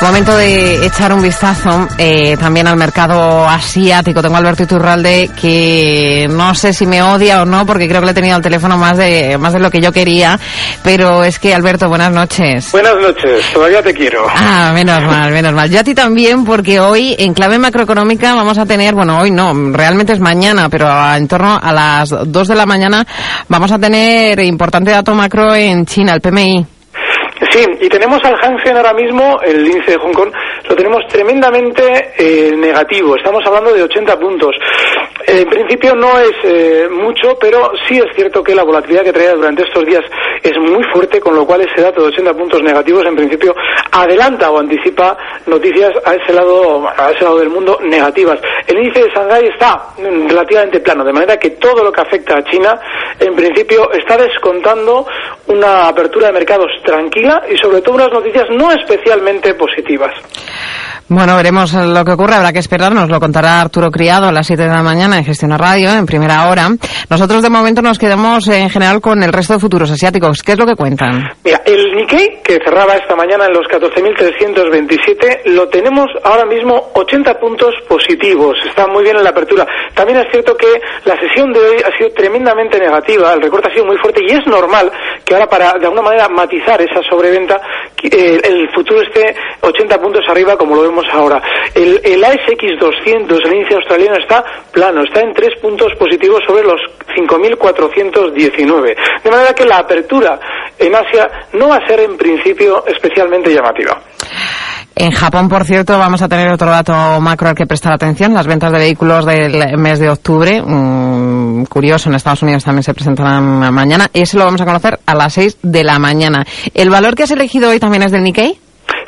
Momento de echar un vistazo eh, también al mercado asiático. Tengo a Alberto Iturralde que no sé si me odia o no porque creo que le he tenido al teléfono más de más de lo que yo quería. Pero es que Alberto, buenas noches. Buenas noches, todavía te quiero. Ah, menos mal, menos mal. Yo a ti también porque hoy en clave macroeconómica vamos a tener, bueno, hoy no, realmente es mañana, pero en torno a las 2 de la mañana vamos a tener importante dato macro en China, el PMI. Sí, y tenemos al Hang Seng ahora mismo, el índice de Hong Kong, lo tenemos tremendamente eh, negativo. Estamos hablando de 80 puntos. En principio no es eh, mucho, pero sí es cierto que la volatilidad que traía durante estos días es muy fuerte, con lo cual ese dato de 80 puntos negativos en principio adelanta o anticipa noticias a ese lado, a ese lado del mundo negativas. El índice de Shanghái está relativamente plano, de manera que todo lo que afecta a China, en principio, está descontando una apertura de mercados tranquila y sobre todo unas noticias no especialmente positivas. Bueno, veremos lo que ocurre. Habrá que esperar. Nos lo contará Arturo Criado a las 7 de la mañana en Gestión Radio, en primera hora. Nosotros de momento nos quedamos en general con el resto de futuros asiáticos. ¿Qué es lo que cuentan? Mira, el Nikkei, que cerraba esta mañana en los 14.327, lo tenemos ahora mismo 80 puntos positivos. Está muy bien en la apertura. También es cierto que la sesión de hoy ha sido tremendamente negativa. El recorte ha sido muy fuerte y es normal que ahora para de alguna manera matizar esa sobreventa eh, el futuro esté 80 puntos arriba como lo vemos ahora. El, el ASX 200, el índice australiano, está plano, está en tres puntos positivos sobre los 5.419. De manera que la apertura en Asia no va a ser en principio especialmente llamativa. En Japón, por cierto, vamos a tener otro dato macro al que prestar atención, las ventas de vehículos del mes de octubre. Mm, curioso, en Estados Unidos también se presentarán mañana. Ese lo vamos a conocer a las 6 de la mañana. ¿El valor que has elegido hoy también es del Nikkei?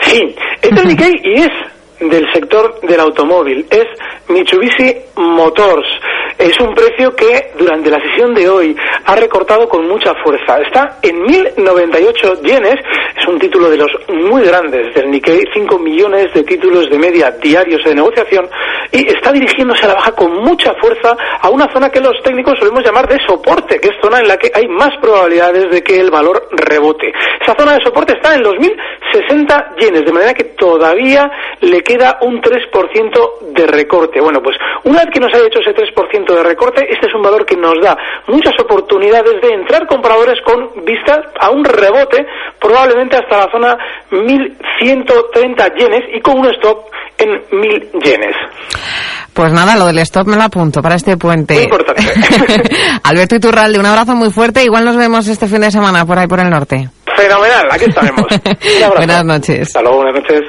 Sí, es del Nikkei y es del sector del automóvil. Es Mitsubishi Motors. Es un precio que durante la sesión de hoy ha recortado con mucha fuerza. Está en 1.098 yenes. Es un título de los muy grandes del Nikkei. 5 millones de títulos de media diarios de negociación. Y está dirigiéndose a la baja con mucha fuerza a una zona que los técnicos solemos llamar de soporte, que es zona en la que hay más probabilidades de que el valor rebote. Esa zona de soporte está en los 1.060 yenes. De manera que todavía le queda un 3% de recorte. Bueno, pues una vez que nos haya hecho ese 3% de recorte, este es un valor que nos da muchas oportunidades de entrar compradores con vistas a un rebote, probablemente hasta la zona 1130 yenes y con un stop en 1000 yenes. Pues nada, lo del stop me lo apunto para este puente. Muy importante. Alberto Iturralde, un abrazo muy fuerte. Igual nos vemos este fin de semana por ahí por el norte. Fenomenal, aquí estaremos. Un abrazo. Buenas noches. Hasta luego, buenas noches.